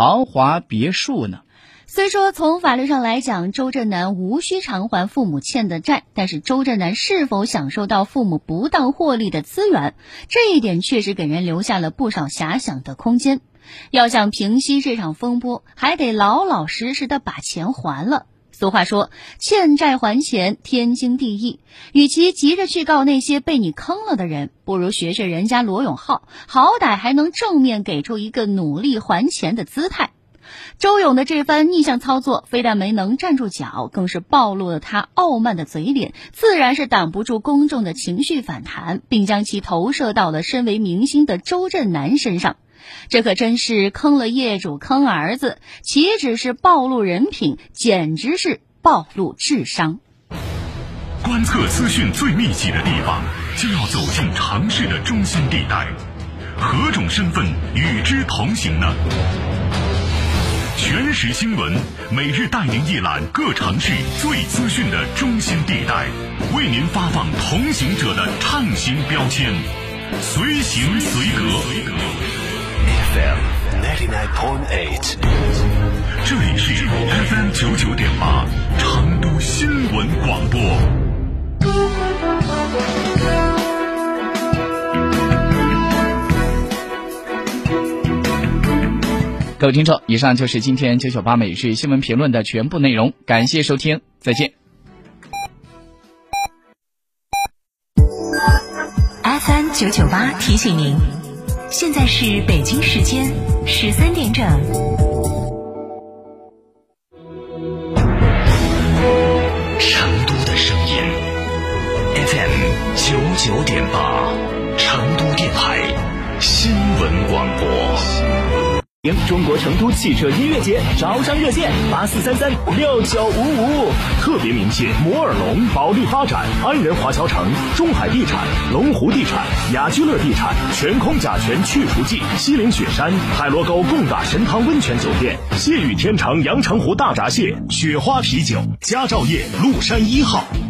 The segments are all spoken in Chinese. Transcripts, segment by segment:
豪华别墅呢？虽说从法律上来讲，周震南无需偿还父母欠的债，但是周震南是否享受到父母不当获利的资源，这一点确实给人留下了不少遐想的空间。要想平息这场风波，还得老老实实的把钱还了。俗话说，欠债还钱天经地义。与其急着去告那些被你坑了的人，不如学学人家罗永浩，好歹还能正面给出一个努力还钱的姿态。周勇的这番逆向操作，非但没能站住脚，更是暴露了他傲慢的嘴脸，自然是挡不住公众的情绪反弹，并将其投射到了身为明星的周震南身上。这可真是坑了业主，坑儿子，岂止是暴露人品，简直是暴露智商。观测资讯最密集的地方，就要走进城市的中心地带，何种身份与之同行呢？全时新闻每日带您一览各城市最资讯的中心地带，为您发放同行者的畅行标签，随行随格。FM ninety nine point eight，这里是 FM 九九点八，成都新闻广播。各位听众，以上就是今天九九八每日新闻评论的全部内容，感谢收听，再见。FM 九九八提醒您，现在是北京时间十三点整。成都的声音，FM 九九点八，成都电台新闻广播。迎中国成都汽车音乐节招商热线八四三三六九五五，特别鸣谢摩尔龙、保利发展、安仁华侨城、中海地产、龙湖地产、雅居乐地产、全空甲醛去除剂、西岭雪山、海螺沟贡嘎神汤温泉酒店、谢雨天成阳澄湖大闸蟹、雪花啤酒、佳兆业麓山一号。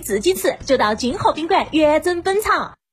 自己吃，就到金河宾馆原真本场。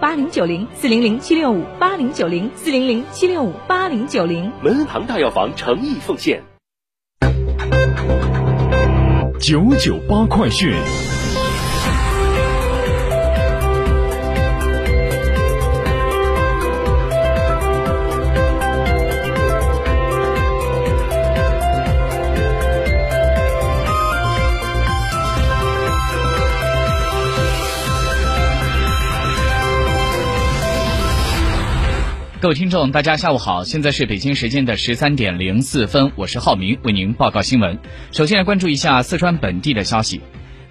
八零九零四零零七六五八零九零四零零七六五八零九零。门恩堂大药房诚意奉献。九九八快讯。各位听众，大家下午好，现在是北京时间的十三点零四分，我是浩明，为您报告新闻。首先来关注一下四川本地的消息。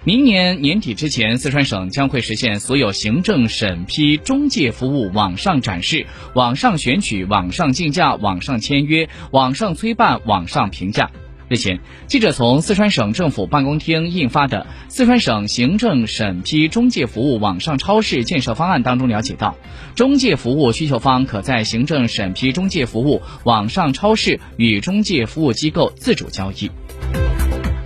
明年年底之前，四川省将会实现所有行政审批中介服务网上展示、网上选取、网上竞价、网上签约、网上催办、网上评价。日前，记者从四川省政府办公厅印发的《四川省行政审批中介服务网上超市建设方案》当中了解到，中介服务需求方可在行政审批中介服务网上超市与中介服务机构自主交易。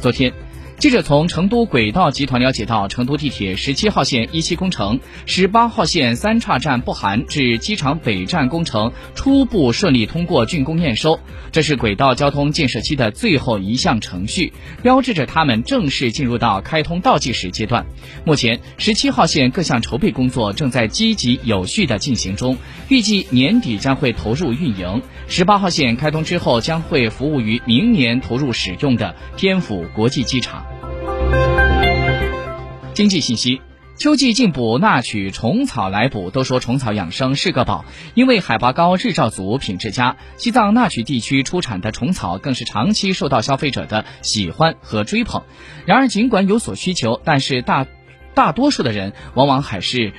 昨天。记者从成都轨道集团了解到，成都地铁十七号线一期工程、十八号线三岔站不含至机场北站工程初步顺利通过竣工验收，这是轨道交通建设期的最后一项程序，标志着他们正式进入到开通倒计时阶段。目前，十七号线各项筹备工作正在积极有序的进行中，预计年底将会投入运营。十八号线开通之后，将会服务于明年投入使用的天府国际机场。经济信息：秋季进补纳取虫草来补，都说虫草养生是个宝，因为海拔高、日照足、品质佳。西藏纳曲地区出产的虫草更是长期受到消费者的喜欢和追捧。然而，尽管有所需求，但是大大多数的人往往还是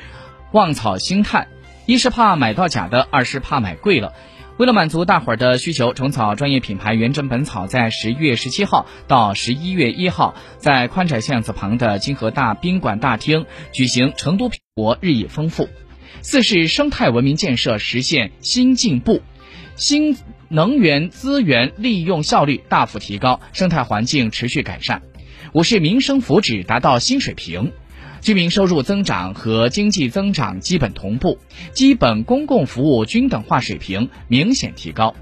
望草兴叹，一是怕买到假的，二是怕买贵了。为了满足大伙儿的需求，虫草专业品牌元真本草在十一月十七号到十一月一号，在宽窄巷子旁的金河大宾馆大厅举行成都品国日益丰富。四是生态文明建设实现新进步，新能源资源利用效率大幅提高，生态环境持续改善。五是民生福祉达到新水平。居民收入增长和经济增长基本同步，基本公共服务均等化水平明显提高。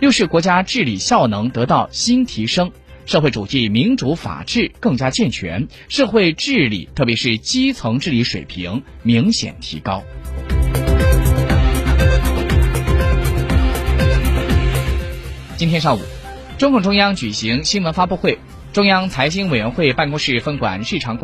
六是国家治理效能得到新提升，社会主义民主法治更加健全，社会治理特别是基层治理水平明显提高。今天上午，中共中央举行新闻发布会，中央财经委员会办公室分管日常工。